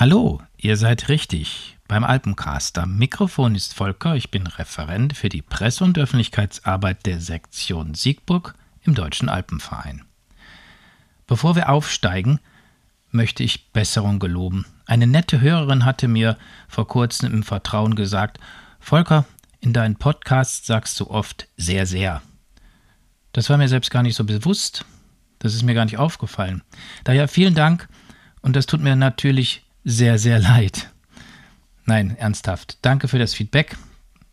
Hallo, ihr seid richtig beim Alpencast. Am Mikrofon ist Volker, ich bin Referent für die Presse- und Öffentlichkeitsarbeit der Sektion Siegburg im Deutschen Alpenverein. Bevor wir aufsteigen, möchte ich Besserung geloben. Eine nette Hörerin hatte mir vor kurzem im Vertrauen gesagt, Volker, in deinen Podcasts sagst du oft sehr, sehr. Das war mir selbst gar nicht so bewusst. Das ist mir gar nicht aufgefallen. Daher vielen Dank und das tut mir natürlich sehr, sehr leid. Nein, ernsthaft. Danke für das Feedback.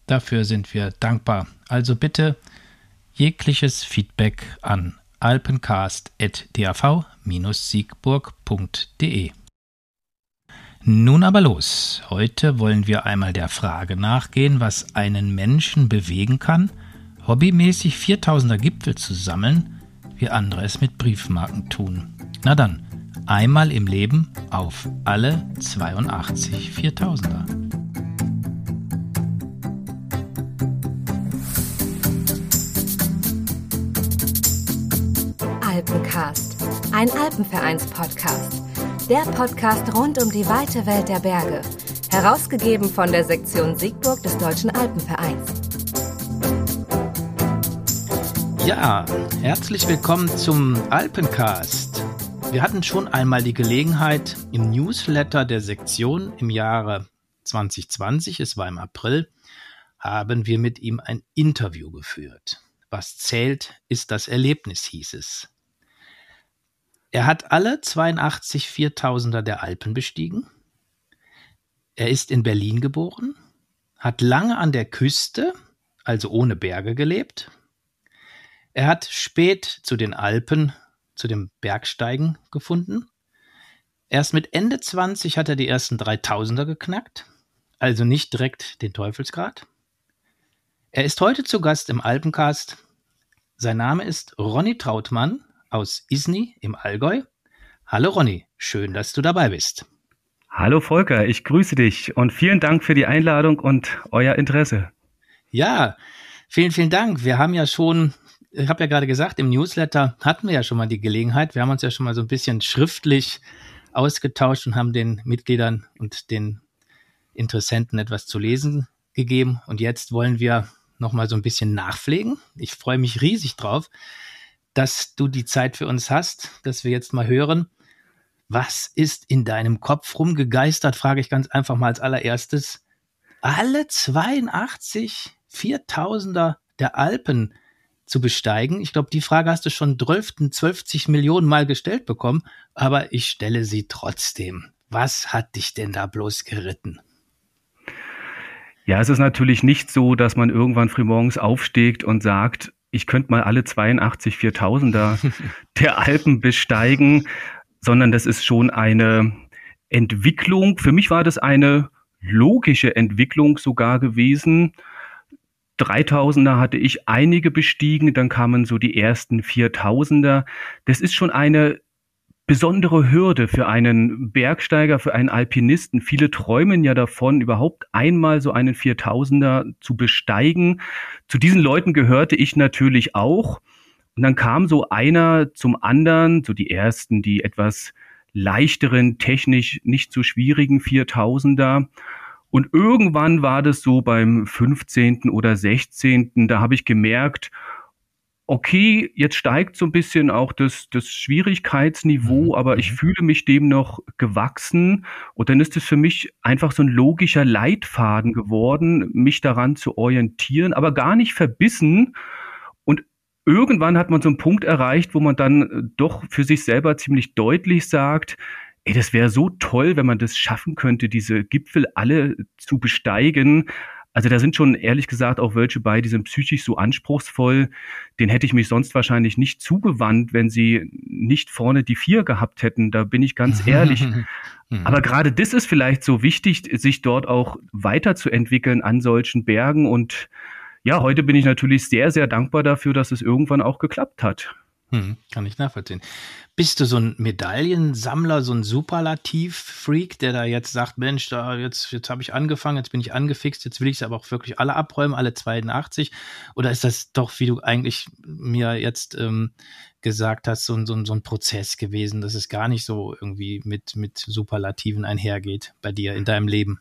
Dafür sind wir dankbar. Also bitte jegliches Feedback an alpencast.dav-siegburg.de. Nun aber los. Heute wollen wir einmal der Frage nachgehen, was einen Menschen bewegen kann, hobbymäßig 4000er Gipfel zu sammeln, wie andere es mit Briefmarken tun. Na dann, Einmal im Leben auf alle 82 4000er. Alpencast, ein Alpenvereins-Podcast. Der Podcast rund um die weite Welt der Berge. Herausgegeben von der Sektion Siegburg des Deutschen Alpenvereins. Ja, herzlich willkommen zum Alpencast. Wir hatten schon einmal die Gelegenheit, im Newsletter der Sektion im Jahre 2020, es war im April, haben wir mit ihm ein Interview geführt. Was zählt, ist das Erlebnis, hieß es. Er hat alle 82 Viertausender der Alpen bestiegen. Er ist in Berlin geboren, hat lange an der Küste, also ohne Berge gelebt. Er hat spät zu den Alpen zu dem Bergsteigen gefunden. Erst mit Ende 20 hat er die ersten 3000er geknackt, also nicht direkt den Teufelsgrad. Er ist heute zu Gast im Alpencast. Sein Name ist Ronny Trautmann aus Isny im Allgäu. Hallo Ronny, schön, dass du dabei bist. Hallo Volker, ich grüße dich und vielen Dank für die Einladung und euer Interesse. Ja, vielen, vielen Dank. Wir haben ja schon ich habe ja gerade gesagt, im Newsletter hatten wir ja schon mal die Gelegenheit. Wir haben uns ja schon mal so ein bisschen schriftlich ausgetauscht und haben den Mitgliedern und den Interessenten etwas zu lesen gegeben. Und jetzt wollen wir noch mal so ein bisschen nachpflegen. Ich freue mich riesig drauf, dass du die Zeit für uns hast, dass wir jetzt mal hören, was ist in deinem Kopf rumgegeistert, frage ich ganz einfach mal als allererstes. Alle 82 Viertausender der Alpen zu besteigen? Ich glaube, die Frage hast du schon 12, 12 Millionen Mal gestellt bekommen, aber ich stelle sie trotzdem. Was hat dich denn da bloß geritten? Ja, es ist natürlich nicht so, dass man irgendwann frühmorgens aufsteht und sagt, ich könnte mal alle 82 4000er der Alpen besteigen, sondern das ist schon eine Entwicklung. Für mich war das eine logische Entwicklung sogar gewesen. 3000er hatte ich einige bestiegen, dann kamen so die ersten 4000er. Das ist schon eine besondere Hürde für einen Bergsteiger, für einen Alpinisten. Viele träumen ja davon, überhaupt einmal so einen 4000er zu besteigen. Zu diesen Leuten gehörte ich natürlich auch. Und dann kam so einer zum anderen, so die ersten, die etwas leichteren, technisch nicht so schwierigen 4000er. Und irgendwann war das so beim 15. oder 16. Da habe ich gemerkt, okay, jetzt steigt so ein bisschen auch das, das Schwierigkeitsniveau, mhm. aber ich mhm. fühle mich dem noch gewachsen. Und dann ist es für mich einfach so ein logischer Leitfaden geworden, mich daran zu orientieren, aber gar nicht verbissen. Und irgendwann hat man so einen Punkt erreicht, wo man dann doch für sich selber ziemlich deutlich sagt, Ey, das wäre so toll, wenn man das schaffen könnte, diese Gipfel alle zu besteigen. Also da sind schon ehrlich gesagt auch welche bei, die sind psychisch so anspruchsvoll. Den hätte ich mich sonst wahrscheinlich nicht zugewandt, wenn sie nicht vorne die vier gehabt hätten. Da bin ich ganz ehrlich. Aber gerade das ist vielleicht so wichtig, sich dort auch weiterzuentwickeln an solchen Bergen. Und ja, heute bin ich natürlich sehr, sehr dankbar dafür, dass es irgendwann auch geklappt hat. Hm, kann ich nachvollziehen. Bist du so ein Medaillensammler, so ein Superlativ-Freak, der da jetzt sagt, Mensch, da jetzt, jetzt habe ich angefangen, jetzt bin ich angefixt, jetzt will ich es aber auch wirklich alle abräumen, alle 82? Oder ist das doch, wie du eigentlich mir jetzt ähm, gesagt hast, so, so, so ein Prozess gewesen, dass es gar nicht so irgendwie mit, mit Superlativen einhergeht bei dir in deinem Leben?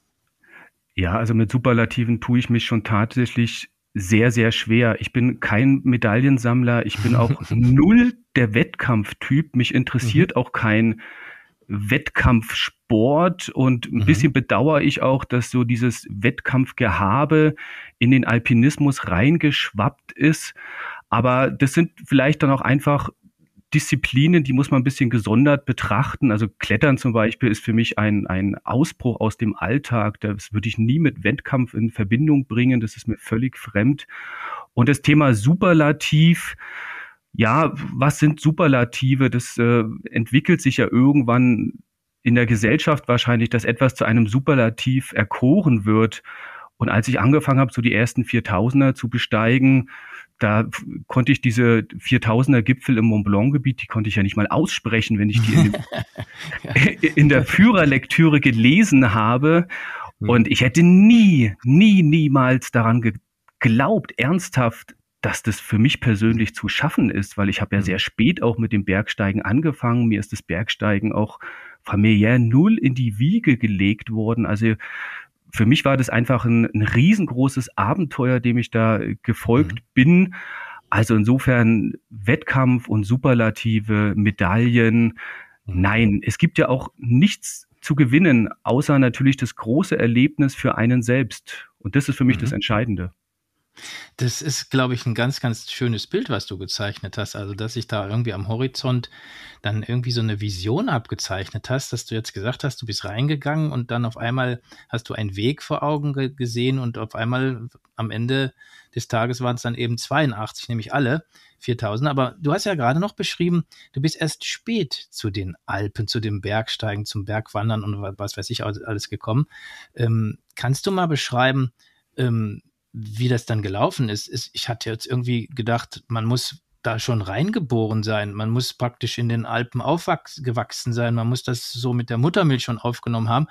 Ja, also mit Superlativen tue ich mich schon tatsächlich sehr, sehr schwer. Ich bin kein Medaillensammler. Ich bin auch null der Wettkampftyp. Mich interessiert mhm. auch kein Wettkampfsport und ein mhm. bisschen bedauere ich auch, dass so dieses Wettkampfgehabe in den Alpinismus reingeschwappt ist. Aber das sind vielleicht dann auch einfach Disziplinen, die muss man ein bisschen gesondert betrachten. Also Klettern zum Beispiel ist für mich ein, ein Ausbruch aus dem Alltag. Das würde ich nie mit Wettkampf in Verbindung bringen. Das ist mir völlig fremd. Und das Thema Superlativ, ja, was sind Superlative? Das äh, entwickelt sich ja irgendwann in der Gesellschaft wahrscheinlich, dass etwas zu einem Superlativ erkoren wird. Und als ich angefangen habe, so die ersten 4000er zu besteigen, da konnte ich diese 4000er Gipfel im Mont Blanc Gebiet, die konnte ich ja nicht mal aussprechen, wenn ich die in, in der Führerlektüre gelesen habe. Hm. Und ich hätte nie, nie, niemals daran geglaubt, ernsthaft, dass das für mich persönlich zu schaffen ist, weil ich habe ja hm. sehr spät auch mit dem Bergsteigen angefangen. Mir ist das Bergsteigen auch familiär null in die Wiege gelegt worden. Also für mich war das einfach ein, ein riesengroßes Abenteuer, dem ich da gefolgt mhm. bin. Also insofern Wettkampf und Superlative, Medaillen. Mhm. Nein, es gibt ja auch nichts zu gewinnen, außer natürlich das große Erlebnis für einen selbst. Und das ist für mich mhm. das Entscheidende. Das ist, glaube ich, ein ganz, ganz schönes Bild, was du gezeichnet hast. Also, dass sich da irgendwie am Horizont dann irgendwie so eine Vision abgezeichnet hast, dass du jetzt gesagt hast, du bist reingegangen und dann auf einmal hast du einen Weg vor Augen ge gesehen und auf einmal am Ende des Tages waren es dann eben 82, nämlich alle 4000. Aber du hast ja gerade noch beschrieben, du bist erst spät zu den Alpen, zu dem Bergsteigen, zum Bergwandern und was weiß ich alles gekommen. Ähm, kannst du mal beschreiben, ähm, wie das dann gelaufen ist, ist, ich hatte jetzt irgendwie gedacht, man muss da schon reingeboren sein. Man muss praktisch in den Alpen aufgewachsen sein. Man muss das so mit der Muttermilch schon aufgenommen haben.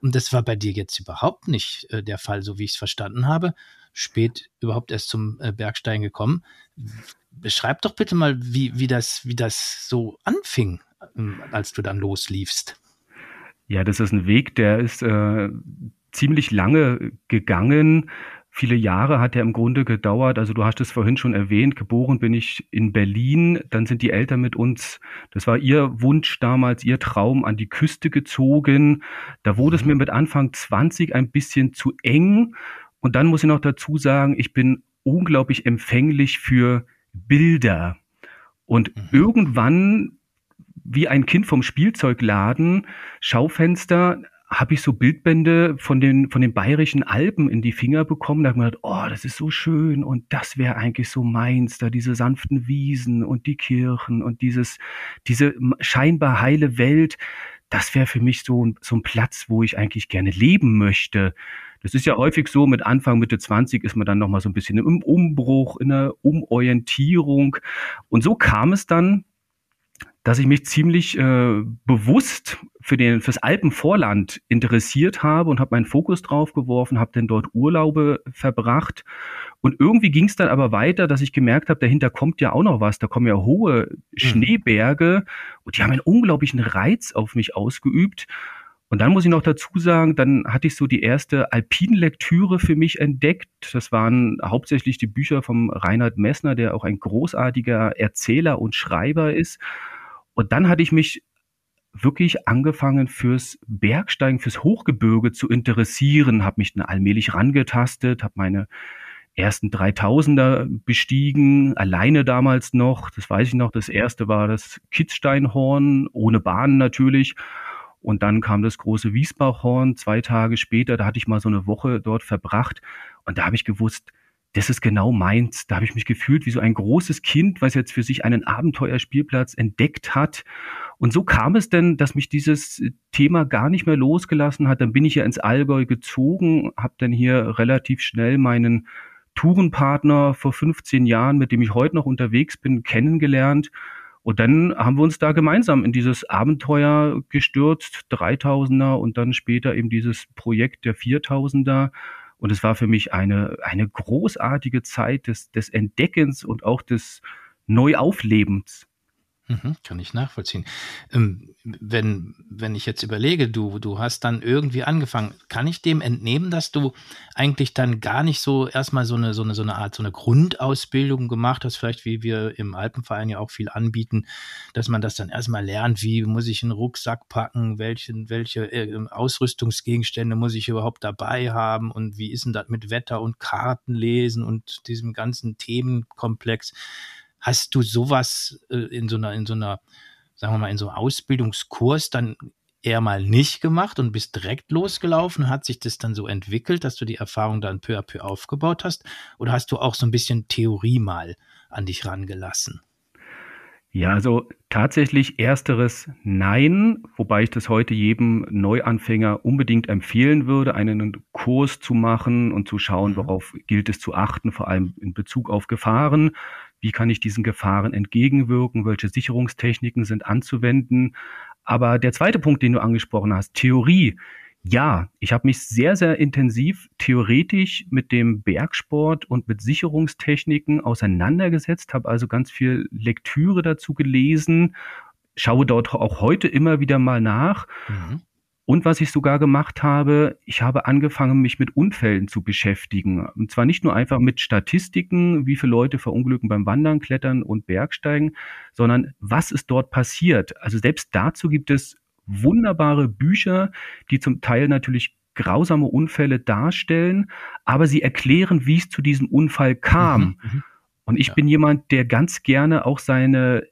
Und das war bei dir jetzt überhaupt nicht äh, der Fall, so wie ich es verstanden habe. Spät überhaupt erst zum äh, Bergsteigen gekommen. Beschreib doch bitte mal, wie, wie, das, wie das so anfing, äh, als du dann losliefst. Ja, das ist ein Weg, der ist äh, ziemlich lange gegangen Viele Jahre hat er im Grunde gedauert. Also du hast es vorhin schon erwähnt, geboren bin ich in Berlin. Dann sind die Eltern mit uns, das war ihr Wunsch damals, ihr Traum, an die Küste gezogen. Da wurde es mhm. mir mit Anfang 20 ein bisschen zu eng. Und dann muss ich noch dazu sagen, ich bin unglaublich empfänglich für Bilder. Und mhm. irgendwann, wie ein Kind vom Spielzeugladen, Schaufenster, habe ich so Bildbände von den, von den bayerischen Alpen in die Finger bekommen. Da habe ich mir gedacht, oh, das ist so schön und das wäre eigentlich so meins, da diese sanften Wiesen und die Kirchen und dieses, diese scheinbar heile Welt. Das wäre für mich so, so ein Platz, wo ich eigentlich gerne leben möchte. Das ist ja häufig so, mit Anfang, Mitte 20 ist man dann nochmal so ein bisschen im Umbruch, in der Umorientierung. Und so kam es dann, dass ich mich ziemlich äh, bewusst für den fürs Alpenvorland interessiert habe und habe meinen Fokus drauf geworfen, habe dann dort Urlaube verbracht und irgendwie ging es dann aber weiter, dass ich gemerkt habe, dahinter kommt ja auch noch was, da kommen ja hohe mhm. Schneeberge und die haben einen unglaublichen Reiz auf mich ausgeübt. Und dann muss ich noch dazu sagen, dann hatte ich so die erste Alpinlektüre für mich entdeckt. Das waren hauptsächlich die Bücher vom Reinhard Messner, der auch ein großartiger Erzähler und Schreiber ist. Und dann hatte ich mich wirklich angefangen fürs Bergsteigen, fürs Hochgebirge zu interessieren, habe mich dann allmählich rangetastet, habe meine ersten 3000er bestiegen, alleine damals noch. Das weiß ich noch. Das erste war das Kitzsteinhorn, ohne Bahn natürlich. Und dann kam das große Wiesbachhorn zwei Tage später. Da hatte ich mal so eine Woche dort verbracht. Und da habe ich gewusst, das ist genau meins. Da habe ich mich gefühlt wie so ein großes Kind, was jetzt für sich einen Abenteuerspielplatz entdeckt hat. Und so kam es denn, dass mich dieses Thema gar nicht mehr losgelassen hat. Dann bin ich ja ins Allgäu gezogen, habe dann hier relativ schnell meinen Tourenpartner vor 15 Jahren, mit dem ich heute noch unterwegs bin, kennengelernt. Und dann haben wir uns da gemeinsam in dieses Abenteuer gestürzt, 3000er und dann später eben dieses Projekt der 4000er. Und es war für mich eine, eine großartige Zeit des, des Entdeckens und auch des Neuauflebens. Mhm, kann ich nachvollziehen. Ähm, wenn, wenn ich jetzt überlege, du, du hast dann irgendwie angefangen, kann ich dem entnehmen, dass du eigentlich dann gar nicht so erstmal so eine, so eine, so eine Art, so eine Grundausbildung gemacht hast, vielleicht wie wir im Alpenverein ja auch viel anbieten, dass man das dann erstmal lernt, wie muss ich einen Rucksack packen, welchen, welche äh, Ausrüstungsgegenstände muss ich überhaupt dabei haben und wie ist denn das mit Wetter und Karten lesen und diesem ganzen Themenkomplex. Hast du sowas äh, in so einer, in so einer, sagen wir mal, in so einem Ausbildungskurs dann eher mal nicht gemacht und bist direkt losgelaufen? Hat sich das dann so entwickelt, dass du die Erfahrung dann peu à peu aufgebaut hast? Oder hast du auch so ein bisschen Theorie mal an dich rangelassen? Ja, also tatsächlich ersteres Nein, wobei ich das heute jedem Neuanfänger unbedingt empfehlen würde, einen Kurs zu machen und zu schauen, mhm. worauf gilt es zu achten, vor allem in Bezug auf Gefahren. Wie kann ich diesen Gefahren entgegenwirken? Welche Sicherungstechniken sind anzuwenden? Aber der zweite Punkt, den du angesprochen hast, Theorie. Ja, ich habe mich sehr, sehr intensiv theoretisch mit dem Bergsport und mit Sicherungstechniken auseinandergesetzt, habe also ganz viel Lektüre dazu gelesen, schaue dort auch heute immer wieder mal nach. Mhm. Und was ich sogar gemacht habe, ich habe angefangen, mich mit Unfällen zu beschäftigen. Und zwar nicht nur einfach mit Statistiken, wie viele Leute verunglücken beim Wandern, Klettern und Bergsteigen, sondern was ist dort passiert. Also selbst dazu gibt es wunderbare Bücher, die zum Teil natürlich grausame Unfälle darstellen, aber sie erklären, wie es zu diesem Unfall kam. Mhm, mhm. und ich ja. bin jemand, der ganz gerne auch seine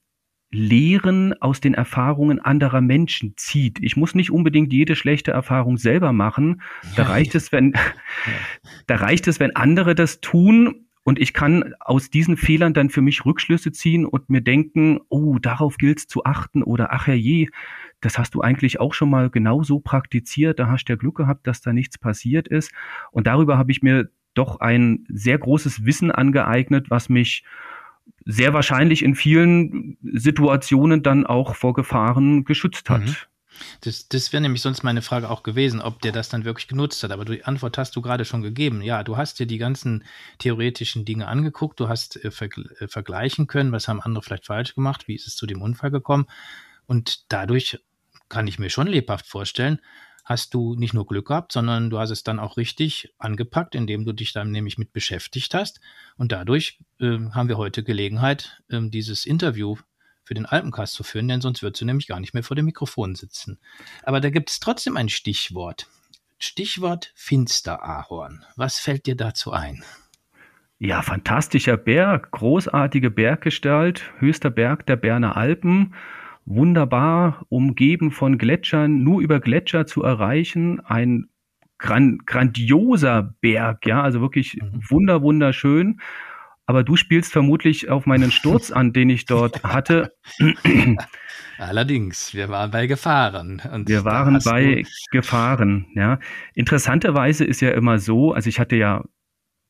Lehren aus den Erfahrungen anderer Menschen zieht. Ich muss nicht unbedingt jede schlechte Erfahrung selber machen. Da ja, reicht es, wenn, ja. da reicht es, wenn andere das tun und ich kann aus diesen Fehlern dann für mich Rückschlüsse ziehen und mir denken, oh, darauf gilt es zu achten oder ach je, das hast du eigentlich auch schon mal genau so praktiziert, da hast du ja Glück gehabt, dass da nichts passiert ist. Und darüber habe ich mir doch ein sehr großes Wissen angeeignet, was mich sehr wahrscheinlich in vielen Situationen dann auch vor Gefahren geschützt hat. Mhm. Das, das wäre nämlich sonst meine Frage auch gewesen, ob der das dann wirklich genutzt hat. Aber die Antwort hast du gerade schon gegeben. Ja, du hast dir die ganzen theoretischen Dinge angeguckt, du hast äh, verg äh, vergleichen können, was haben andere vielleicht falsch gemacht, wie ist es zu dem Unfall gekommen. Und dadurch kann ich mir schon lebhaft vorstellen, hast du nicht nur Glück gehabt, sondern du hast es dann auch richtig angepackt, indem du dich dann nämlich mit beschäftigt hast. Und dadurch äh, haben wir heute Gelegenheit, äh, dieses Interview für den Alpencast zu führen, denn sonst würdest du nämlich gar nicht mehr vor dem Mikrofon sitzen. Aber da gibt es trotzdem ein Stichwort. Stichwort Finsterahorn. Was fällt dir dazu ein? Ja, fantastischer Berg, großartige Berggestalt, höchster Berg der Berner Alpen wunderbar umgeben von Gletschern, nur über Gletscher zu erreichen. Ein gran grandioser Berg, ja, also wirklich mhm. wunder, wunderschön. Aber du spielst vermutlich auf meinen Sturz an, den ich dort hatte. Allerdings, wir waren bei Gefahren. wir waren bei Gefahren, ja. Interessanterweise ist ja immer so, also ich hatte ja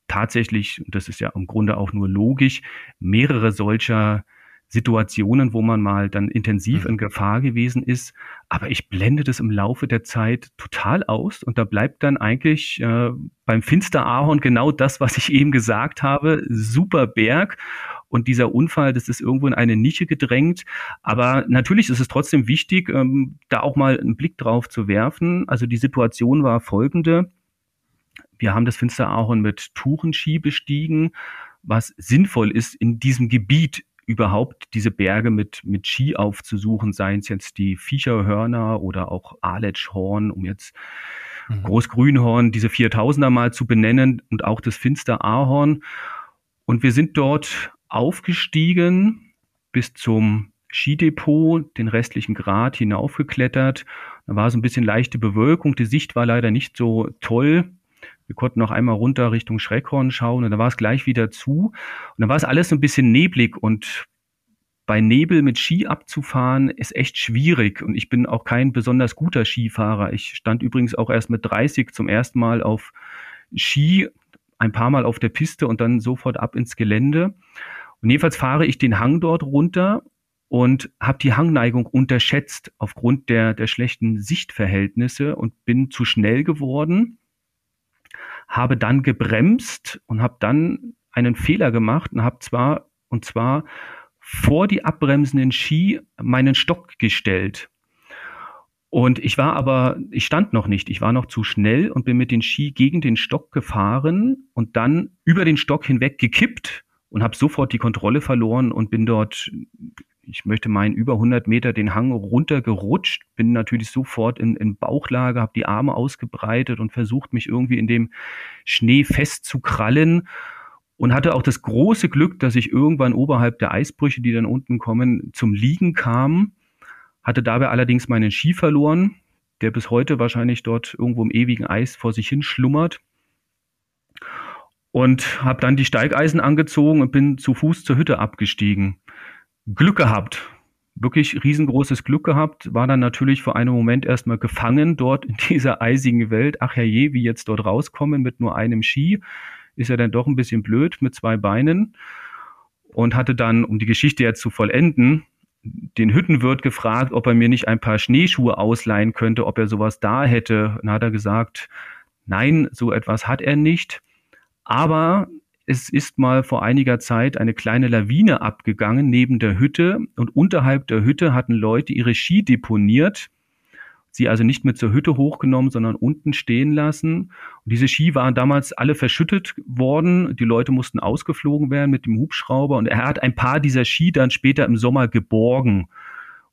tatsächlich, das ist ja im Grunde auch nur logisch, mehrere solcher Situationen, wo man mal dann intensiv mhm. in Gefahr gewesen ist. Aber ich blende das im Laufe der Zeit total aus und da bleibt dann eigentlich äh, beim Finsterahorn genau das, was ich eben gesagt habe. Super Berg. Und dieser Unfall, das ist irgendwo in eine Nische gedrängt. Aber natürlich ist es trotzdem wichtig, ähm, da auch mal einen Blick drauf zu werfen. Also die Situation war folgende. Wir haben das Finsterahorn mit Tourenski bestiegen, was sinnvoll ist in diesem Gebiet überhaupt diese Berge mit, mit Ski aufzusuchen, seien es jetzt die Viecherhörner oder auch Aletschhorn, um jetzt mhm. Großgrünhorn, diese 4000er mal zu benennen und auch das Finsterahorn. Und wir sind dort aufgestiegen bis zum Skidepot, den restlichen Grat hinaufgeklettert. Da war so ein bisschen leichte Bewölkung. Die Sicht war leider nicht so toll. Wir konnten noch einmal runter Richtung Schreckhorn schauen und dann war es gleich wieder zu. Und dann war es alles so ein bisschen neblig und bei Nebel mit Ski abzufahren ist echt schwierig und ich bin auch kein besonders guter Skifahrer. Ich stand übrigens auch erst mit 30 zum ersten Mal auf Ski, ein paar Mal auf der Piste und dann sofort ab ins Gelände. Und jedenfalls fahre ich den Hang dort runter und habe die Hangneigung unterschätzt aufgrund der, der schlechten Sichtverhältnisse und bin zu schnell geworden, habe dann gebremst und habe dann einen Fehler gemacht und habe zwar, und zwar vor die abbremsenden Ski meinen Stock gestellt. Und ich war aber, ich stand noch nicht, ich war noch zu schnell und bin mit den Ski gegen den Stock gefahren und dann über den Stock hinweg gekippt und habe sofort die Kontrolle verloren und bin dort, ich möchte meinen, über 100 Meter den Hang runtergerutscht, bin natürlich sofort in, in Bauchlage, habe die Arme ausgebreitet und versucht, mich irgendwie in dem Schnee festzukrallen und hatte auch das große Glück, dass ich irgendwann oberhalb der Eisbrüche, die dann unten kommen, zum Liegen kam, hatte dabei allerdings meinen Ski verloren, der bis heute wahrscheinlich dort irgendwo im ewigen Eis vor sich hin schlummert und habe dann die Steigeisen angezogen und bin zu Fuß zur Hütte abgestiegen. Glück gehabt, wirklich riesengroßes Glück gehabt, war dann natürlich für einen Moment erstmal gefangen dort in dieser eisigen Welt. Ach herrje, wie jetzt dort rauskommen mit nur einem Ski, ist ja dann doch ein bisschen blöd mit zwei Beinen. Und hatte dann, um die Geschichte jetzt zu vollenden, den Hüttenwirt gefragt, ob er mir nicht ein paar Schneeschuhe ausleihen könnte, ob er sowas da hätte. Und hat er gesagt, nein, so etwas hat er nicht. Aber es ist mal vor einiger Zeit eine kleine Lawine abgegangen neben der Hütte und unterhalb der Hütte hatten Leute ihre Ski deponiert, sie also nicht mit zur Hütte hochgenommen, sondern unten stehen lassen. Und diese Ski waren damals alle verschüttet worden. Die Leute mussten ausgeflogen werden mit dem Hubschrauber und er hat ein paar dieser Ski dann später im Sommer geborgen.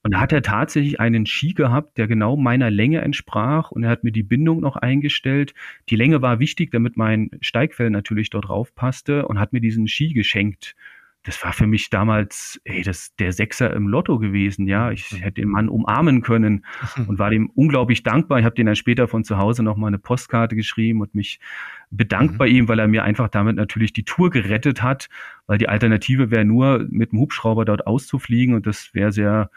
Und da hat er tatsächlich einen Ski gehabt, der genau meiner Länge entsprach und er hat mir die Bindung noch eingestellt. Die Länge war wichtig, damit mein Steigfell natürlich dort drauf passte und hat mir diesen Ski geschenkt. Das war für mich damals, ey, das der Sechser im Lotto gewesen, ja. Ich hätte den Mann umarmen können und war dem unglaublich dankbar. Ich habe den dann später von zu Hause noch mal eine Postkarte geschrieben und mich bedankt mhm. bei ihm, weil er mir einfach damit natürlich die Tour gerettet hat, weil die Alternative wäre nur mit dem Hubschrauber dort auszufliegen und das wäre sehr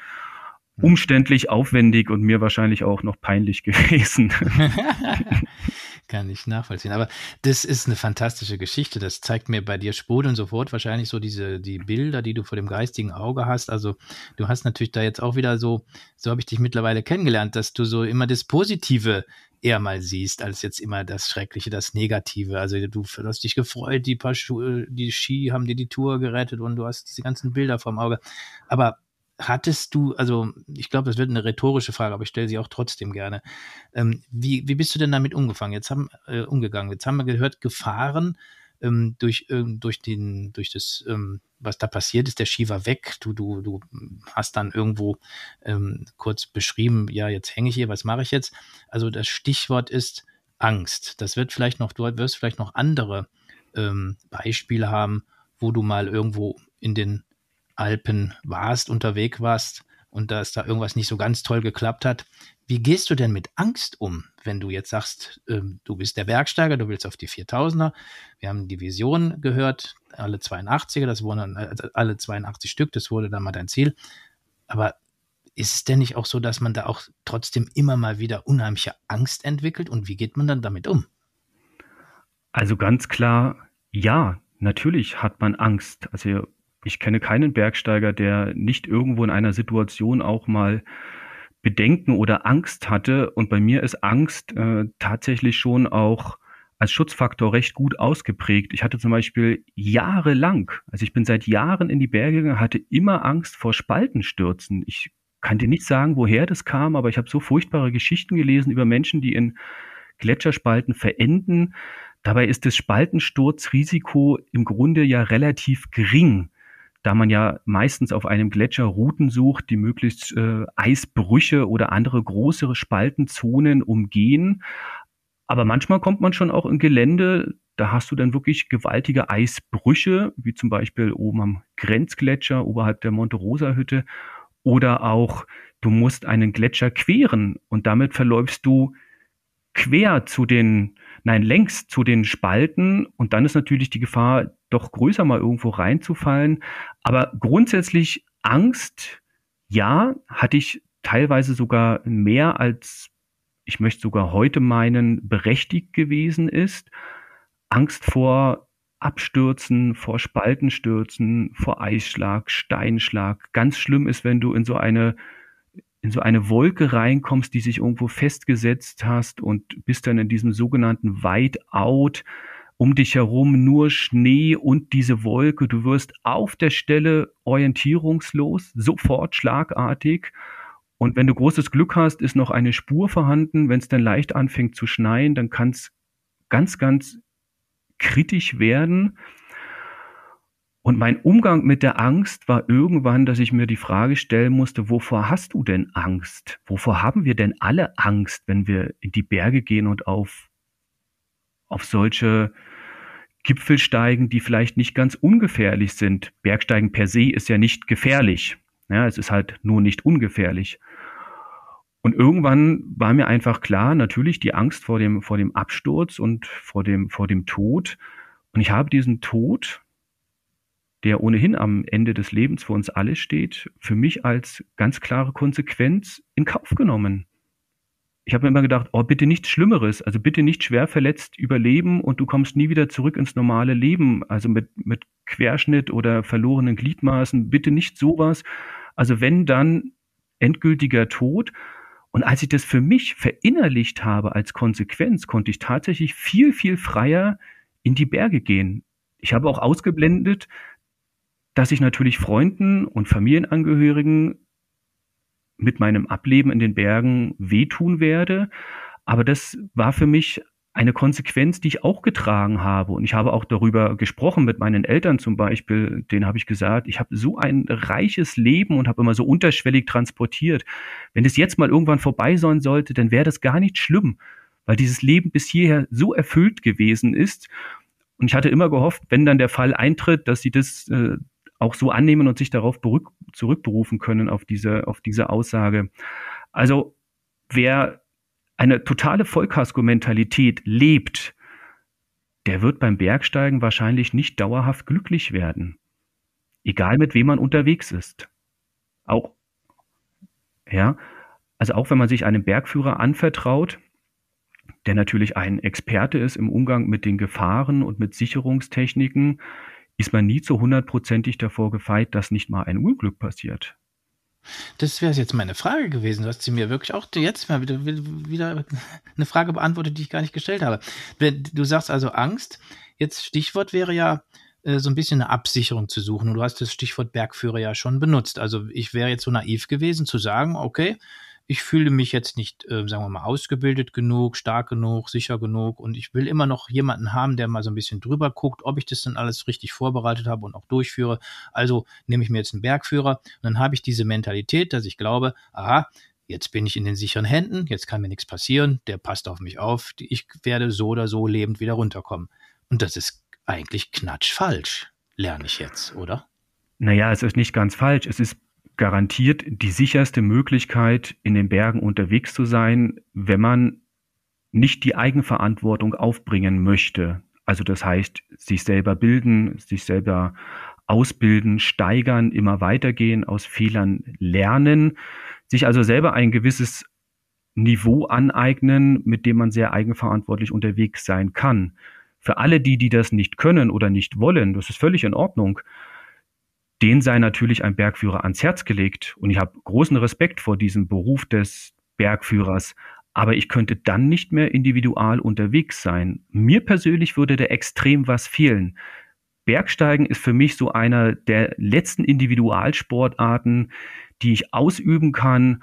umständlich, aufwendig und mir wahrscheinlich auch noch peinlich gewesen. Kann ich nachvollziehen. Aber das ist eine fantastische Geschichte. Das zeigt mir bei dir sprudeln sofort wahrscheinlich so diese, die Bilder, die du vor dem geistigen Auge hast. Also du hast natürlich da jetzt auch wieder so, so habe ich dich mittlerweile kennengelernt, dass du so immer das Positive eher mal siehst, als jetzt immer das Schreckliche, das Negative. Also du hast dich gefreut, die paar Schuhe, die Ski haben dir die Tour gerettet und du hast diese ganzen Bilder vorm Auge. Aber hattest du, also ich glaube, das wird eine rhetorische Frage, aber ich stelle sie auch trotzdem gerne. Ähm, wie, wie bist du denn damit umgefangen? Jetzt haben, äh, umgegangen? Jetzt haben wir gehört, Gefahren ähm, durch, ähm, durch, den, durch das, ähm, was da passiert ist, der Ski weg. Du, du, du hast dann irgendwo ähm, kurz beschrieben, ja, jetzt hänge ich hier, was mache ich jetzt? Also das Stichwort ist Angst. Das wird vielleicht noch, du wirst vielleicht noch andere ähm, Beispiele haben, wo du mal irgendwo in den Alpen warst, unterwegs warst und dass da irgendwas nicht so ganz toll geklappt hat. Wie gehst du denn mit Angst um, wenn du jetzt sagst, ähm, du bist der Bergsteiger, du willst auf die 4000er? Wir haben die Vision gehört, alle 82er, das wurden also alle 82 Stück, das wurde dann mal dein Ziel. Aber ist es denn nicht auch so, dass man da auch trotzdem immer mal wieder unheimliche Angst entwickelt und wie geht man dann damit um? Also ganz klar, ja, natürlich hat man Angst. Also ich kenne keinen Bergsteiger, der nicht irgendwo in einer Situation auch mal Bedenken oder Angst hatte. Und bei mir ist Angst äh, tatsächlich schon auch als Schutzfaktor recht gut ausgeprägt. Ich hatte zum Beispiel jahrelang, also ich bin seit Jahren in die Berge gegangen, hatte immer Angst vor Spaltenstürzen. Ich kann dir nicht sagen, woher das kam, aber ich habe so furchtbare Geschichten gelesen über Menschen, die in Gletscherspalten verenden. Dabei ist das Spaltensturzrisiko im Grunde ja relativ gering da man ja meistens auf einem Gletscher Routen sucht, die möglichst äh, Eisbrüche oder andere größere Spaltenzonen umgehen. Aber manchmal kommt man schon auch in Gelände, da hast du dann wirklich gewaltige Eisbrüche, wie zum Beispiel oben am Grenzgletscher oberhalb der Monte Rosa Hütte. Oder auch, du musst einen Gletscher queren und damit verläufst du quer zu den, nein, längs zu den Spalten und dann ist natürlich die Gefahr doch größer, mal irgendwo reinzufallen. Aber grundsätzlich Angst, ja, hatte ich teilweise sogar mehr als ich möchte sogar heute meinen, berechtigt gewesen ist. Angst vor Abstürzen, vor Spaltenstürzen, vor Eisschlag, Steinschlag. Ganz schlimm ist, wenn du in so eine in so eine Wolke reinkommst, die sich irgendwo festgesetzt hast und bist dann in diesem sogenannten Whiteout, um dich herum nur Schnee und diese Wolke. Du wirst auf der Stelle orientierungslos, sofort schlagartig. Und wenn du großes Glück hast, ist noch eine Spur vorhanden. Wenn es dann leicht anfängt zu schneien, dann kann es ganz, ganz kritisch werden. Und mein Umgang mit der Angst war irgendwann, dass ich mir die Frage stellen musste, wovor hast du denn Angst? Wovor haben wir denn alle Angst, wenn wir in die Berge gehen und auf, auf solche Gipfel steigen, die vielleicht nicht ganz ungefährlich sind? Bergsteigen per se ist ja nicht gefährlich. Ja, es ist halt nur nicht ungefährlich. Und irgendwann war mir einfach klar, natürlich die Angst vor dem, vor dem Absturz und vor dem, vor dem Tod. Und ich habe diesen Tod der ohnehin am Ende des Lebens für uns alle steht, für mich als ganz klare Konsequenz in Kauf genommen. Ich habe mir immer gedacht, oh, bitte nichts Schlimmeres, also bitte nicht schwer verletzt überleben und du kommst nie wieder zurück ins normale Leben, also mit, mit Querschnitt oder verlorenen Gliedmaßen, bitte nicht sowas. Also wenn dann endgültiger Tod. Und als ich das für mich verinnerlicht habe als Konsequenz, konnte ich tatsächlich viel, viel freier in die Berge gehen. Ich habe auch ausgeblendet, dass ich natürlich Freunden und Familienangehörigen mit meinem Ableben in den Bergen wehtun werde. Aber das war für mich eine Konsequenz, die ich auch getragen habe. Und ich habe auch darüber gesprochen mit meinen Eltern zum Beispiel. Denen habe ich gesagt, ich habe so ein reiches Leben und habe immer so unterschwellig transportiert. Wenn es jetzt mal irgendwann vorbei sein sollte, dann wäre das gar nicht schlimm, weil dieses Leben bis hierher so erfüllt gewesen ist. Und ich hatte immer gehofft, wenn dann der Fall eintritt, dass sie das äh, auch so annehmen und sich darauf zurückberufen können, auf diese, auf diese Aussage. Also wer eine totale Vollkasko-Mentalität lebt, der wird beim Bergsteigen wahrscheinlich nicht dauerhaft glücklich werden. Egal mit wem man unterwegs ist. Auch, ja, also auch wenn man sich einem Bergführer anvertraut, der natürlich ein Experte ist im Umgang mit den Gefahren und mit Sicherungstechniken, ist man nie zu hundertprozentig davor gefeit, dass nicht mal ein Unglück passiert. Das wäre jetzt meine Frage gewesen. Du hast sie mir wirklich auch jetzt mal wieder, wieder eine Frage beantwortet, die ich gar nicht gestellt habe. Du sagst also Angst. Jetzt Stichwort wäre ja äh, so ein bisschen eine Absicherung zu suchen. Und du hast das Stichwort Bergführer ja schon benutzt. Also ich wäre jetzt so naiv gewesen zu sagen, okay, ich fühle mich jetzt nicht, äh, sagen wir mal, ausgebildet genug, stark genug, sicher genug und ich will immer noch jemanden haben, der mal so ein bisschen drüber guckt, ob ich das dann alles richtig vorbereitet habe und auch durchführe. Also nehme ich mir jetzt einen Bergführer und dann habe ich diese Mentalität, dass ich glaube, aha, jetzt bin ich in den sicheren Händen, jetzt kann mir nichts passieren, der passt auf mich auf, ich werde so oder so lebend wieder runterkommen. Und das ist eigentlich knatschfalsch, lerne ich jetzt, oder? Naja, es ist nicht ganz falsch. Es ist garantiert die sicherste Möglichkeit, in den Bergen unterwegs zu sein, wenn man nicht die Eigenverantwortung aufbringen möchte. Also das heißt, sich selber bilden, sich selber ausbilden, steigern, immer weitergehen, aus Fehlern lernen, sich also selber ein gewisses Niveau aneignen, mit dem man sehr eigenverantwortlich unterwegs sein kann. Für alle die, die das nicht können oder nicht wollen, das ist völlig in Ordnung den sei natürlich ein Bergführer ans Herz gelegt. Und ich habe großen Respekt vor diesem Beruf des Bergführers. Aber ich könnte dann nicht mehr individual unterwegs sein. Mir persönlich würde da extrem was fehlen. Bergsteigen ist für mich so einer der letzten Individualsportarten, die ich ausüben kann,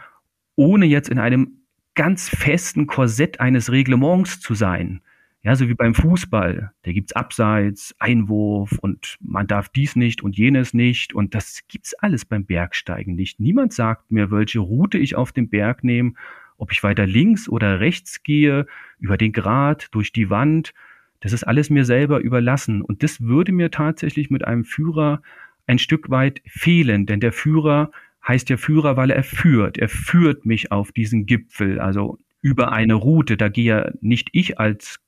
ohne jetzt in einem ganz festen Korsett eines Reglements zu sein. Ja, so wie beim Fußball. Da gibt's Abseits, Einwurf und man darf dies nicht und jenes nicht. Und das gibt's alles beim Bergsteigen nicht. Niemand sagt mir, welche Route ich auf dem Berg nehme, ob ich weiter links oder rechts gehe, über den Grat, durch die Wand. Das ist alles mir selber überlassen. Und das würde mir tatsächlich mit einem Führer ein Stück weit fehlen, denn der Führer heißt ja Führer, weil er führt. Er führt mich auf diesen Gipfel, also über eine Route. Da gehe ja nicht ich als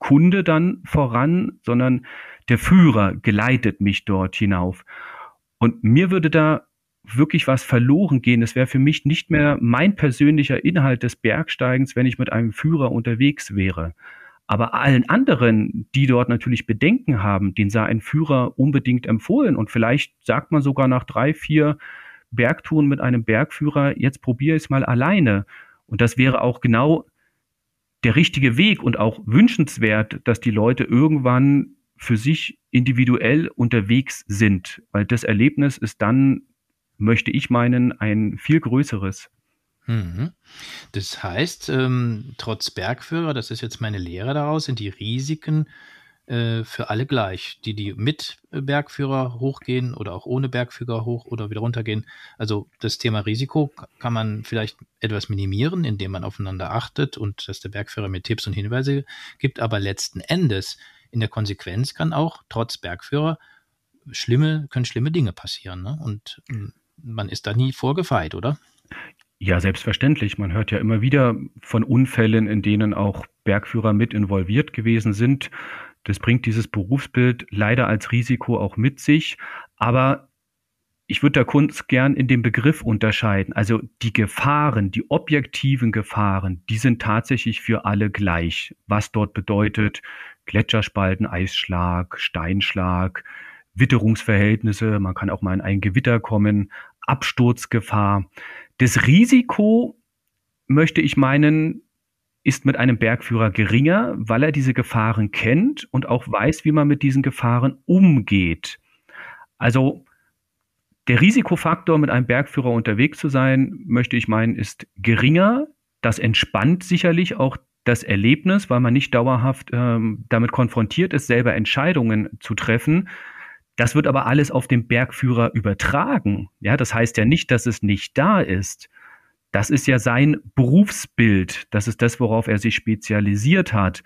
Kunde dann voran, sondern der Führer geleitet mich dort hinauf. Und mir würde da wirklich was verloren gehen. Es wäre für mich nicht mehr mein persönlicher Inhalt des Bergsteigens, wenn ich mit einem Führer unterwegs wäre. Aber allen anderen, die dort natürlich Bedenken haben, den sei ein Führer unbedingt empfohlen. Und vielleicht sagt man sogar nach drei, vier Bergtouren mit einem Bergführer, jetzt probiere ich es mal alleine. Und das wäre auch genau der richtige Weg und auch wünschenswert, dass die Leute irgendwann für sich individuell unterwegs sind, weil das Erlebnis ist dann, möchte ich meinen, ein viel größeres. Mhm. Das heißt, ähm, trotz Bergführer, das ist jetzt meine Lehre daraus, sind die Risiken äh, für alle gleich. Die, die mit Bergführer hochgehen oder auch ohne Bergführer hoch oder wieder runtergehen. Also das Thema Risiko kann man vielleicht etwas minimieren, indem man aufeinander achtet und dass der Bergführer mir Tipps und Hinweise gibt. Aber letzten Endes, in der Konsequenz kann auch trotz Bergführer schlimme, können schlimme Dinge passieren. Ne? Und hm, man ist da nie vorgefeit, oder? Ja, selbstverständlich. Man hört ja immer wieder von Unfällen, in denen auch Bergführer mit involviert gewesen sind. Das bringt dieses Berufsbild leider als Risiko auch mit sich. Aber ich würde da kurz gern in dem Begriff unterscheiden. Also die Gefahren, die objektiven Gefahren, die sind tatsächlich für alle gleich. Was dort bedeutet, Gletscherspalten, Eisschlag, Steinschlag, Witterungsverhältnisse, man kann auch mal in ein Gewitter kommen, Absturzgefahr. Das Risiko, möchte ich meinen, ist mit einem Bergführer geringer, weil er diese Gefahren kennt und auch weiß, wie man mit diesen Gefahren umgeht. Also der Risikofaktor, mit einem Bergführer unterwegs zu sein, möchte ich meinen, ist geringer. Das entspannt sicherlich auch das Erlebnis, weil man nicht dauerhaft ähm, damit konfrontiert ist, selber Entscheidungen zu treffen. Das wird aber alles auf den Bergführer übertragen. Ja, das heißt ja nicht, dass es nicht da ist. Das ist ja sein Berufsbild. Das ist das, worauf er sich spezialisiert hat,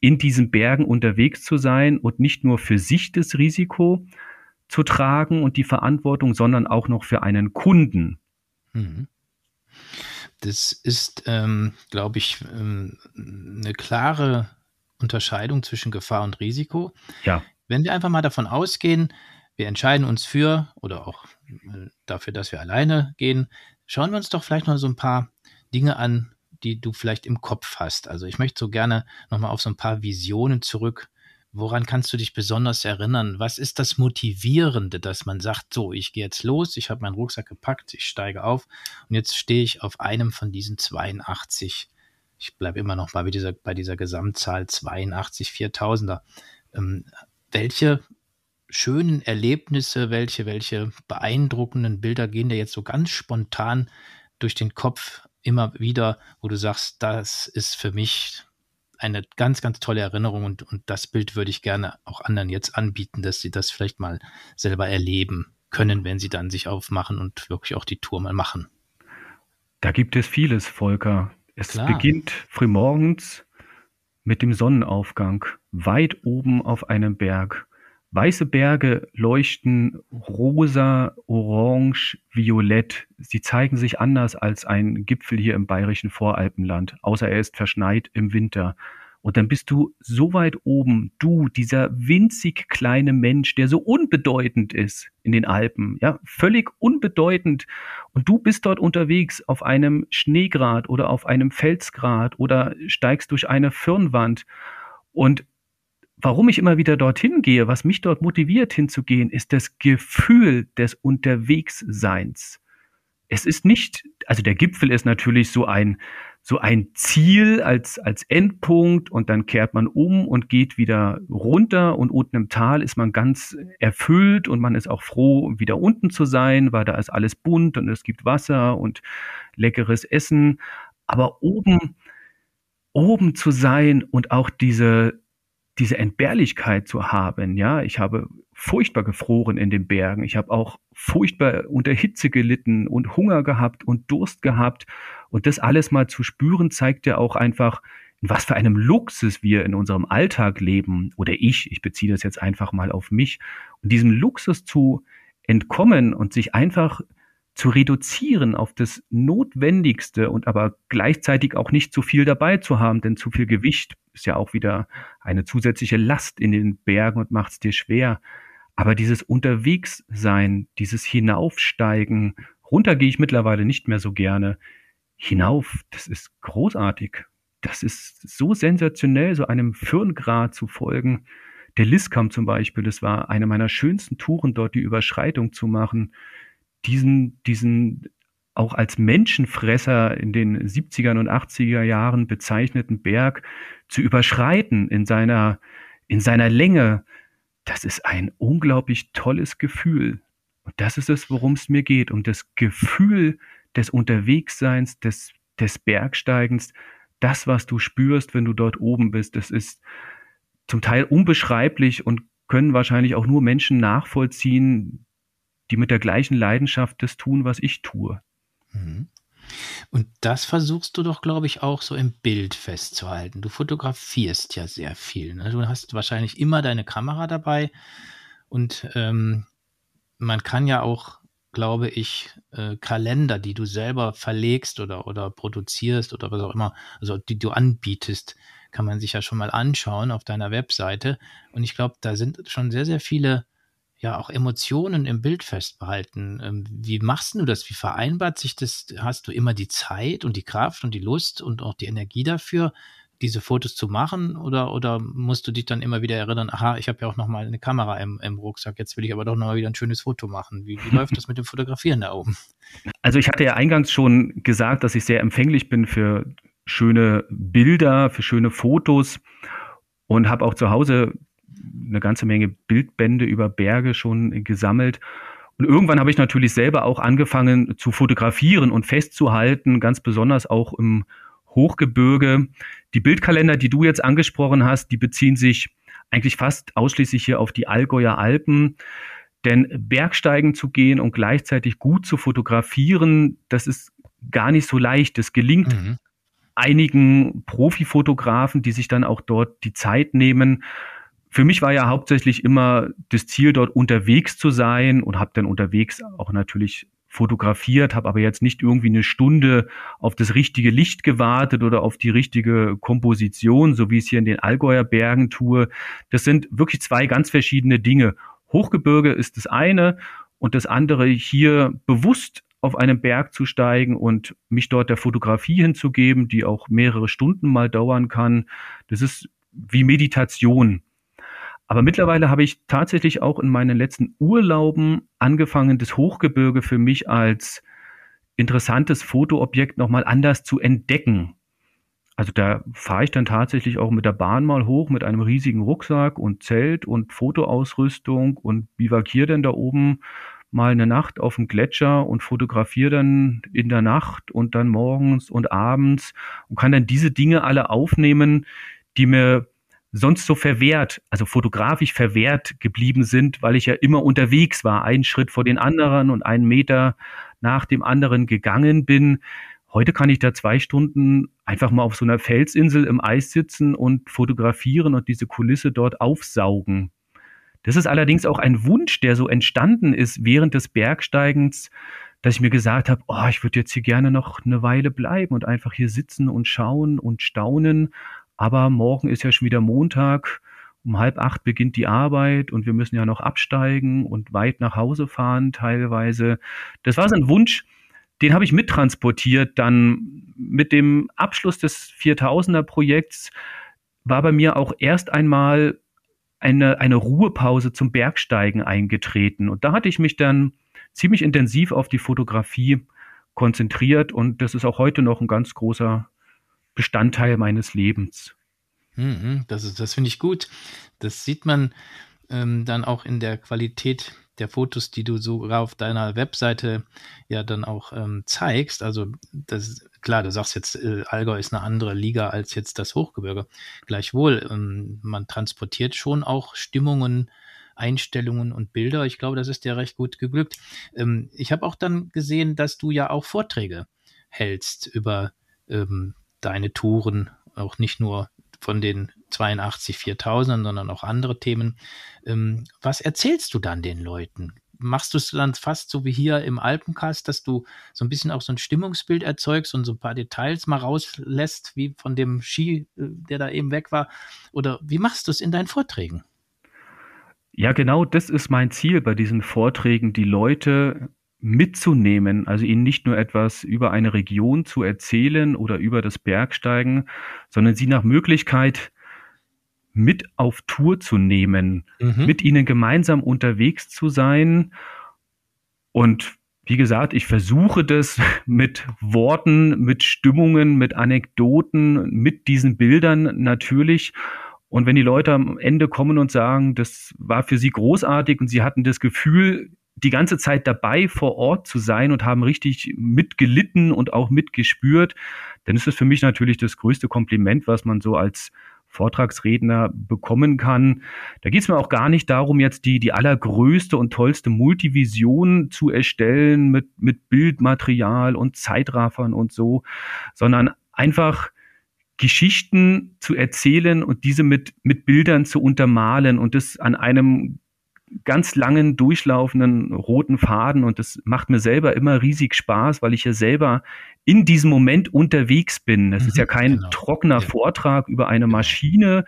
in diesen Bergen unterwegs zu sein und nicht nur für sich das Risiko zu tragen und die Verantwortung, sondern auch noch für einen Kunden. Mhm. Das ist, ähm, glaube ich, ähm, eine klare Unterscheidung zwischen Gefahr und Risiko. Ja. Wenn wir einfach mal davon ausgehen, wir entscheiden uns für oder auch äh, dafür, dass wir alleine gehen, Schauen wir uns doch vielleicht mal so ein paar Dinge an, die du vielleicht im Kopf hast. Also ich möchte so gerne nochmal auf so ein paar Visionen zurück. Woran kannst du dich besonders erinnern? Was ist das Motivierende, dass man sagt, so, ich gehe jetzt los, ich habe meinen Rucksack gepackt, ich steige auf und jetzt stehe ich auf einem von diesen 82. Ich bleibe immer noch bei dieser, bei dieser Gesamtzahl 82 4000er. Ähm, welche schönen Erlebnisse, welche, welche beeindruckenden Bilder gehen dir jetzt so ganz spontan durch den Kopf immer wieder, wo du sagst, das ist für mich eine ganz, ganz tolle Erinnerung und, und das Bild würde ich gerne auch anderen jetzt anbieten, dass sie das vielleicht mal selber erleben können, wenn sie dann sich aufmachen und wirklich auch die Tour mal machen. Da gibt es vieles, Volker. Es Klar. beginnt frühmorgens mit dem Sonnenaufgang, weit oben auf einem Berg. Weiße Berge leuchten rosa, orange, violett. Sie zeigen sich anders als ein Gipfel hier im bayerischen Voralpenland, außer er ist verschneit im Winter. Und dann bist du so weit oben, du, dieser winzig kleine Mensch, der so unbedeutend ist in den Alpen, ja, völlig unbedeutend. Und du bist dort unterwegs auf einem Schneegrat oder auf einem Felsgrat oder steigst durch eine Firnwand. Und warum ich immer wieder dorthin gehe, was mich dort motiviert hinzugehen, ist das Gefühl des Unterwegsseins. Es ist nicht, also der Gipfel ist natürlich so ein, so ein Ziel als, als Endpunkt und dann kehrt man um und geht wieder runter und unten im Tal ist man ganz erfüllt und man ist auch froh, wieder unten zu sein, weil da ist alles bunt und es gibt Wasser und leckeres Essen. Aber oben, oben zu sein und auch diese, diese Entbehrlichkeit zu haben, ja, ich habe furchtbar gefroren in den Bergen, ich habe auch furchtbar unter Hitze gelitten und Hunger gehabt und Durst gehabt. Und das alles mal zu spüren zeigt ja auch einfach, in was für einem Luxus wir in unserem Alltag leben. Oder ich, ich beziehe das jetzt einfach mal auf mich. Und diesem Luxus zu entkommen und sich einfach zu reduzieren auf das Notwendigste und aber gleichzeitig auch nicht zu viel dabei zu haben, denn zu viel Gewicht ist ja auch wieder eine zusätzliche Last in den Bergen und macht es dir schwer. Aber dieses Unterwegssein, dieses Hinaufsteigen, runter gehe ich mittlerweile nicht mehr so gerne. Hinauf, das ist großartig. das ist so sensationell, so einem Firngrad zu folgen. Der Liskam zum Beispiel, das war eine meiner schönsten Touren dort, die Überschreitung zu machen. Diesen, diesen auch als Menschenfresser in den 70er und 80er Jahren bezeichneten Berg zu überschreiten in seiner, in seiner Länge, das ist ein unglaublich tolles Gefühl. Und das ist es, worum es mir geht, um das Gefühl des Unterwegsseins, des, des Bergsteigens, das, was du spürst, wenn du dort oben bist, das ist zum Teil unbeschreiblich und können wahrscheinlich auch nur Menschen nachvollziehen, die mit der gleichen Leidenschaft das tun, was ich tue. Mhm. Und das versuchst du doch, glaube ich, auch so im Bild festzuhalten. Du fotografierst ja sehr viel. Ne? Du hast wahrscheinlich immer deine Kamera dabei und ähm, man kann ja auch, glaube ich, äh, Kalender, die du selber verlegst oder, oder produzierst oder was auch immer, also die du anbietest, kann man sich ja schon mal anschauen auf deiner Webseite. Und ich glaube, da sind schon sehr, sehr viele ja auch Emotionen im Bild festbehalten. Ähm, wie machst du das? Wie vereinbart sich das? Hast du immer die Zeit und die Kraft und die Lust und auch die Energie dafür, diese Fotos zu machen? Oder, oder musst du dich dann immer wieder erinnern, aha, ich habe ja auch noch mal eine Kamera im, im Rucksack, jetzt will ich aber doch noch mal wieder ein schönes Foto machen. Wie, wie läuft das mit dem Fotografieren da oben? Also ich hatte ja eingangs schon gesagt, dass ich sehr empfänglich bin für schöne Bilder, für schöne Fotos und habe auch zu Hause eine ganze Menge Bildbände über Berge schon gesammelt. Und irgendwann habe ich natürlich selber auch angefangen zu fotografieren und festzuhalten, ganz besonders auch im Hochgebirge. Die Bildkalender, die du jetzt angesprochen hast, die beziehen sich eigentlich fast ausschließlich hier auf die Allgäuer Alpen. Denn Bergsteigen zu gehen und gleichzeitig gut zu fotografieren, das ist gar nicht so leicht. Es gelingt mhm. einigen Profifotografen, die sich dann auch dort die Zeit nehmen, für mich war ja hauptsächlich immer das Ziel, dort unterwegs zu sein und habe dann unterwegs auch natürlich fotografiert, habe aber jetzt nicht irgendwie eine Stunde auf das richtige Licht gewartet oder auf die richtige Komposition, so wie ich es hier in den Allgäuer Bergen tue. Das sind wirklich zwei ganz verschiedene Dinge. Hochgebirge ist das eine und das andere hier bewusst auf einen Berg zu steigen und mich dort der Fotografie hinzugeben, die auch mehrere Stunden mal dauern kann. Das ist wie Meditation. Aber mittlerweile habe ich tatsächlich auch in meinen letzten Urlauben angefangen, das Hochgebirge für mich als interessantes Fotoobjekt nochmal anders zu entdecken. Also da fahre ich dann tatsächlich auch mit der Bahn mal hoch mit einem riesigen Rucksack und Zelt und Fotoausrüstung und bivakiere dann da oben mal eine Nacht auf dem Gletscher und fotografiere dann in der Nacht und dann morgens und abends und kann dann diese Dinge alle aufnehmen, die mir sonst so verwehrt, also fotografisch verwehrt geblieben sind, weil ich ja immer unterwegs war, einen Schritt vor den anderen und einen Meter nach dem anderen gegangen bin. Heute kann ich da zwei Stunden einfach mal auf so einer Felsinsel im Eis sitzen und fotografieren und diese Kulisse dort aufsaugen. Das ist allerdings auch ein Wunsch, der so entstanden ist während des Bergsteigens, dass ich mir gesagt habe, oh, ich würde jetzt hier gerne noch eine Weile bleiben und einfach hier sitzen und schauen und staunen aber morgen ist ja schon wieder Montag. Um halb acht beginnt die Arbeit und wir müssen ja noch absteigen und weit nach Hause fahren teilweise. Das war so ein Wunsch, den habe ich mittransportiert. Dann mit dem Abschluss des 4000er Projekts war bei mir auch erst einmal eine, eine Ruhepause zum Bergsteigen eingetreten. Und da hatte ich mich dann ziemlich intensiv auf die Fotografie konzentriert und das ist auch heute noch ein ganz großer Bestandteil meines Lebens. Mhm, das ist, das finde ich gut. Das sieht man ähm, dann auch in der Qualität der Fotos, die du sogar auf deiner Webseite ja dann auch ähm, zeigst. Also das klar, du sagst jetzt, äh, Allgäu ist eine andere Liga als jetzt das Hochgebirge. Gleichwohl, ähm, man transportiert schon auch Stimmungen, Einstellungen und Bilder. Ich glaube, das ist dir recht gut geglückt. Ähm, ich habe auch dann gesehen, dass du ja auch Vorträge hältst über ähm, deine Touren, auch nicht nur von den 82 4000, sondern auch andere Themen. Ähm, was erzählst du dann den Leuten? Machst du es dann fast so wie hier im Alpencast, dass du so ein bisschen auch so ein Stimmungsbild erzeugst und so ein paar Details mal rauslässt, wie von dem Ski, äh, der da eben weg war? Oder wie machst du es in deinen Vorträgen? Ja, genau das ist mein Ziel bei diesen Vorträgen, die Leute mitzunehmen, also ihnen nicht nur etwas über eine Region zu erzählen oder über das Bergsteigen, sondern sie nach Möglichkeit mit auf Tour zu nehmen, mhm. mit ihnen gemeinsam unterwegs zu sein. Und wie gesagt, ich versuche das mit Worten, mit Stimmungen, mit Anekdoten, mit diesen Bildern natürlich. Und wenn die Leute am Ende kommen und sagen, das war für sie großartig und sie hatten das Gefühl, die ganze Zeit dabei vor Ort zu sein und haben richtig mitgelitten und auch mitgespürt, dann ist es für mich natürlich das größte Kompliment, was man so als Vortragsredner bekommen kann. Da geht es mir auch gar nicht darum, jetzt die, die allergrößte und tollste Multivision zu erstellen mit, mit Bildmaterial und Zeitraffern und so, sondern einfach Geschichten zu erzählen und diese mit, mit Bildern zu untermalen und das an einem ganz langen, durchlaufenden roten Faden und das macht mir selber immer riesig Spaß, weil ich ja selber in diesem Moment unterwegs bin. Es mhm, ist ja mhm, kein genau. trockener ja. Vortrag über eine genau. Maschine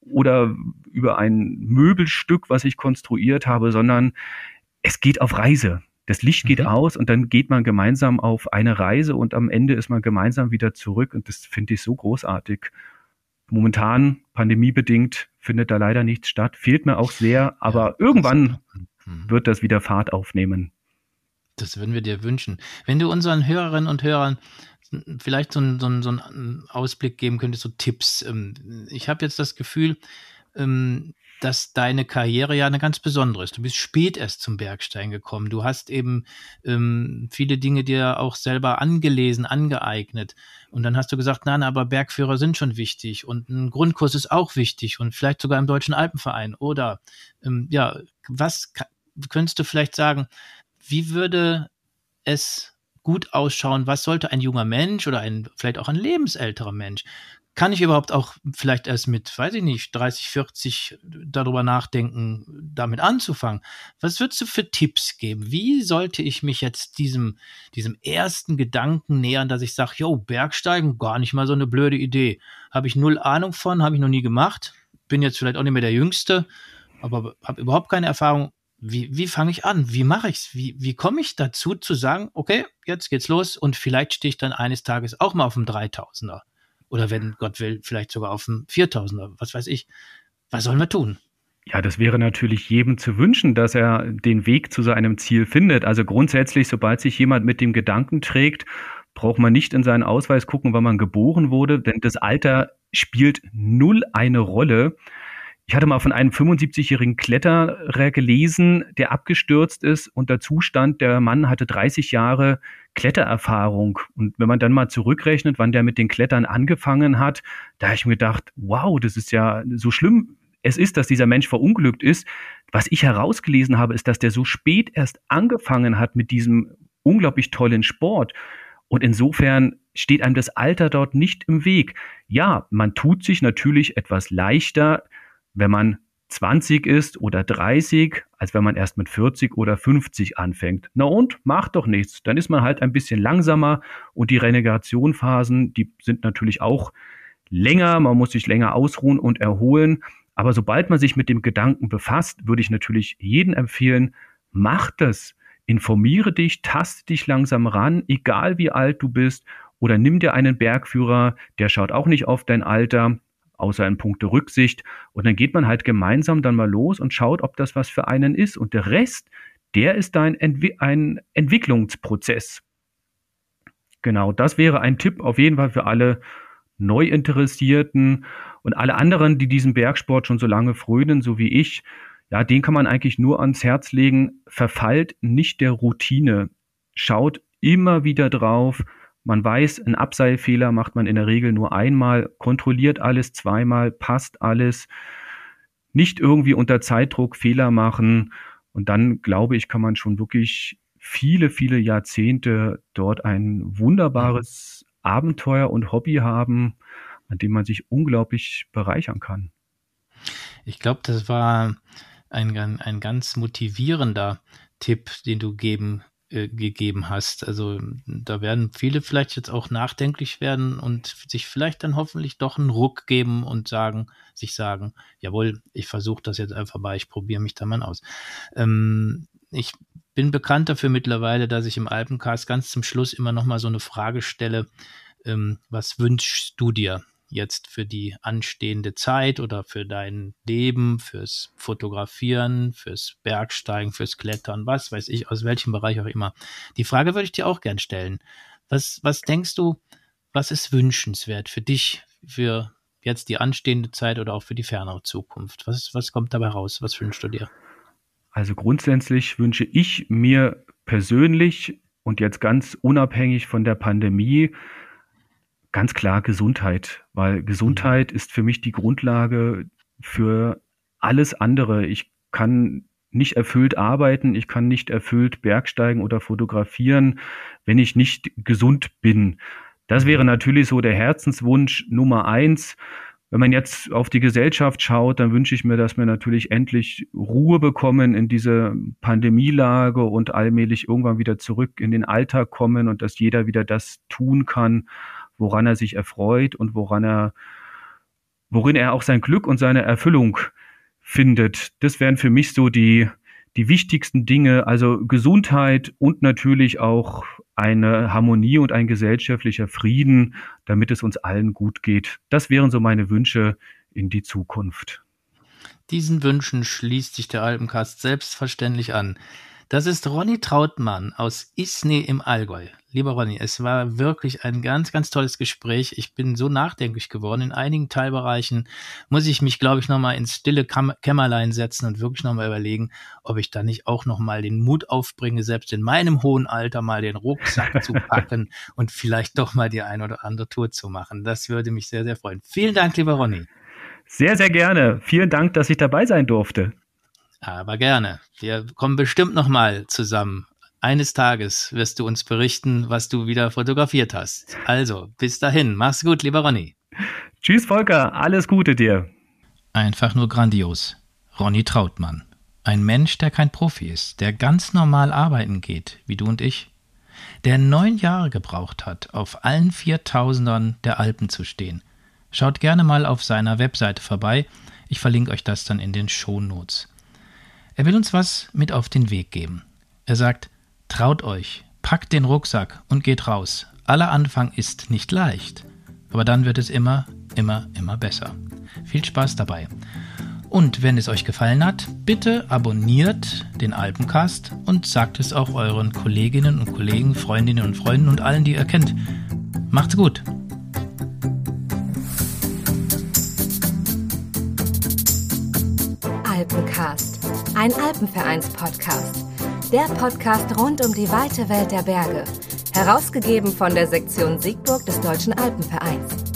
oder über ein Möbelstück, was ich konstruiert habe, sondern es geht auf Reise. Das Licht geht mhm. aus und dann geht man gemeinsam auf eine Reise und am Ende ist man gemeinsam wieder zurück und das finde ich so großartig. Momentan, pandemiebedingt, findet da leider nichts statt. Fehlt mir auch sehr, aber ja, irgendwann mhm. wird das wieder Fahrt aufnehmen. Das würden wir dir wünschen. Wenn du unseren Hörerinnen und Hörern vielleicht so einen, so einen, so einen Ausblick geben könntest, so Tipps. Ähm, ich habe jetzt das Gefühl, ähm, dass deine Karriere ja eine ganz besondere ist. Du bist spät erst zum Bergstein gekommen. Du hast eben ähm, viele Dinge dir auch selber angelesen, angeeignet. Und dann hast du gesagt, nein, aber Bergführer sind schon wichtig und ein Grundkurs ist auch wichtig und vielleicht sogar im Deutschen Alpenverein. Oder ähm, ja, was könntest du vielleicht sagen, wie würde es gut ausschauen? Was sollte ein junger Mensch oder ein vielleicht auch ein lebensälterer Mensch kann ich überhaupt auch vielleicht erst mit, weiß ich nicht, 30, 40 darüber nachdenken, damit anzufangen? Was würdest du für Tipps geben? Wie sollte ich mich jetzt diesem, diesem ersten Gedanken nähern, dass ich sage, yo, Bergsteigen, gar nicht mal so eine blöde Idee. Habe ich null Ahnung von, habe ich noch nie gemacht, bin jetzt vielleicht auch nicht mehr der Jüngste, aber habe überhaupt keine Erfahrung. Wie, wie fange ich an? Wie mache ich's? Wie, wie komme ich dazu zu sagen, okay, jetzt geht's los und vielleicht stehe ich dann eines Tages auch mal auf dem 3000er? Oder wenn Gott will, vielleicht sogar auf dem 4000er, was weiß ich. Was sollen wir tun? Ja, das wäre natürlich jedem zu wünschen, dass er den Weg zu seinem Ziel findet. Also grundsätzlich, sobald sich jemand mit dem Gedanken trägt, braucht man nicht in seinen Ausweis gucken, wann man geboren wurde, denn das Alter spielt null eine Rolle. Ich hatte mal von einem 75-jährigen Kletterer gelesen, der abgestürzt ist und dazu stand, der Mann hatte 30 Jahre Klettererfahrung. Und wenn man dann mal zurückrechnet, wann der mit den Klettern angefangen hat, da habe ich mir gedacht, wow, das ist ja so schlimm. Es ist, dass dieser Mensch verunglückt ist. Was ich herausgelesen habe, ist, dass der so spät erst angefangen hat mit diesem unglaublich tollen Sport. Und insofern steht einem das Alter dort nicht im Weg. Ja, man tut sich natürlich etwas leichter, wenn man 20 ist oder 30, als wenn man erst mit 40 oder 50 anfängt. Na und? Macht doch nichts. Dann ist man halt ein bisschen langsamer und die Renegationphasen, die sind natürlich auch länger. Man muss sich länger ausruhen und erholen. Aber sobald man sich mit dem Gedanken befasst, würde ich natürlich jedem empfehlen, mach das. Informiere dich, taste dich langsam ran, egal wie alt du bist, oder nimm dir einen Bergführer, der schaut auch nicht auf dein Alter, außer in puncto Rücksicht. Und dann geht man halt gemeinsam dann mal los und schaut, ob das was für einen ist. Und der Rest, der ist ein, Entwi ein Entwicklungsprozess. Genau, das wäre ein Tipp auf jeden Fall für alle Neuinteressierten und alle anderen, die diesen Bergsport schon so lange frönen, so wie ich. Ja, den kann man eigentlich nur ans Herz legen. Verfallt nicht der Routine. Schaut immer wieder drauf, man weiß, einen Abseilfehler macht man in der Regel nur einmal, kontrolliert alles zweimal, passt alles. Nicht irgendwie unter Zeitdruck Fehler machen. Und dann, glaube ich, kann man schon wirklich viele, viele Jahrzehnte dort ein wunderbares Abenteuer und Hobby haben, an dem man sich unglaublich bereichern kann. Ich glaube, das war ein, ein ganz motivierender Tipp, den du geben äh, gegeben hast. Also da werden viele vielleicht jetzt auch nachdenklich werden und sich vielleicht dann hoffentlich doch einen Ruck geben und sagen, sich sagen, jawohl, ich versuche das jetzt einfach mal, ich probiere mich da mal aus. Ähm, ich bin bekannt dafür mittlerweile, dass ich im Alpencast ganz zum Schluss immer noch mal so eine Frage stelle, ähm, was wünschst du dir jetzt für die anstehende Zeit oder für dein Leben, fürs Fotografieren, fürs Bergsteigen, fürs Klettern, was weiß ich, aus welchem Bereich auch immer. Die Frage würde ich dir auch gern stellen. Was, was denkst du, was ist wünschenswert für dich, für jetzt die anstehende Zeit oder auch für die fernere Zukunft? Was, was kommt dabei raus? Was wünschst du dir? Also grundsätzlich wünsche ich mir persönlich und jetzt ganz unabhängig von der Pandemie ganz klar Gesundheit, weil Gesundheit ist für mich die Grundlage für alles andere. Ich kann nicht erfüllt arbeiten, ich kann nicht erfüllt Bergsteigen oder fotografieren, wenn ich nicht gesund bin. Das wäre natürlich so der Herzenswunsch Nummer eins. Wenn man jetzt auf die Gesellschaft schaut, dann wünsche ich mir, dass wir natürlich endlich Ruhe bekommen in diese Pandemielage und allmählich irgendwann wieder zurück in den Alltag kommen und dass jeder wieder das tun kann, woran er sich erfreut und woran er, worin er auch sein Glück und seine Erfüllung findet. Das wären für mich so die, die wichtigsten Dinge, also Gesundheit und natürlich auch eine Harmonie und ein gesellschaftlicher Frieden, damit es uns allen gut geht. Das wären so meine Wünsche in die Zukunft. Diesen Wünschen schließt sich der Alpencast selbstverständlich an. Das ist Ronny Trautmann aus Isny im Allgäu. Lieber Ronny, es war wirklich ein ganz, ganz tolles Gespräch. Ich bin so nachdenklich geworden. In einigen Teilbereichen muss ich mich, glaube ich, nochmal ins stille Kam Kämmerlein setzen und wirklich nochmal überlegen, ob ich da nicht auch nochmal den Mut aufbringe, selbst in meinem hohen Alter mal den Rucksack zu packen und vielleicht doch mal die ein oder andere Tour zu machen. Das würde mich sehr, sehr freuen. Vielen Dank, lieber Ronny. Sehr, sehr gerne. Vielen Dank, dass ich dabei sein durfte. Aber gerne. Wir kommen bestimmt nochmal zusammen. Eines Tages wirst du uns berichten, was du wieder fotografiert hast. Also, bis dahin. Mach's gut, lieber Ronny. Tschüss, Volker. Alles Gute dir. Einfach nur grandios. Ronny Trautmann. Ein Mensch, der kein Profi ist, der ganz normal arbeiten geht, wie du und ich. Der neun Jahre gebraucht hat, auf allen Viertausendern der Alpen zu stehen. Schaut gerne mal auf seiner Webseite vorbei. Ich verlinke euch das dann in den Shownotes. Er will uns was mit auf den Weg geben. Er sagt, traut euch, packt den Rucksack und geht raus. Aller Anfang ist nicht leicht, aber dann wird es immer, immer, immer besser. Viel Spaß dabei. Und wenn es euch gefallen hat, bitte abonniert den Alpencast und sagt es auch euren Kolleginnen und Kollegen, Freundinnen und Freunden und allen, die ihr kennt. Macht's gut! Alpencast ein Alpenvereins-Podcast. Der Podcast rund um die weite Welt der Berge. Herausgegeben von der Sektion Siegburg des Deutschen Alpenvereins.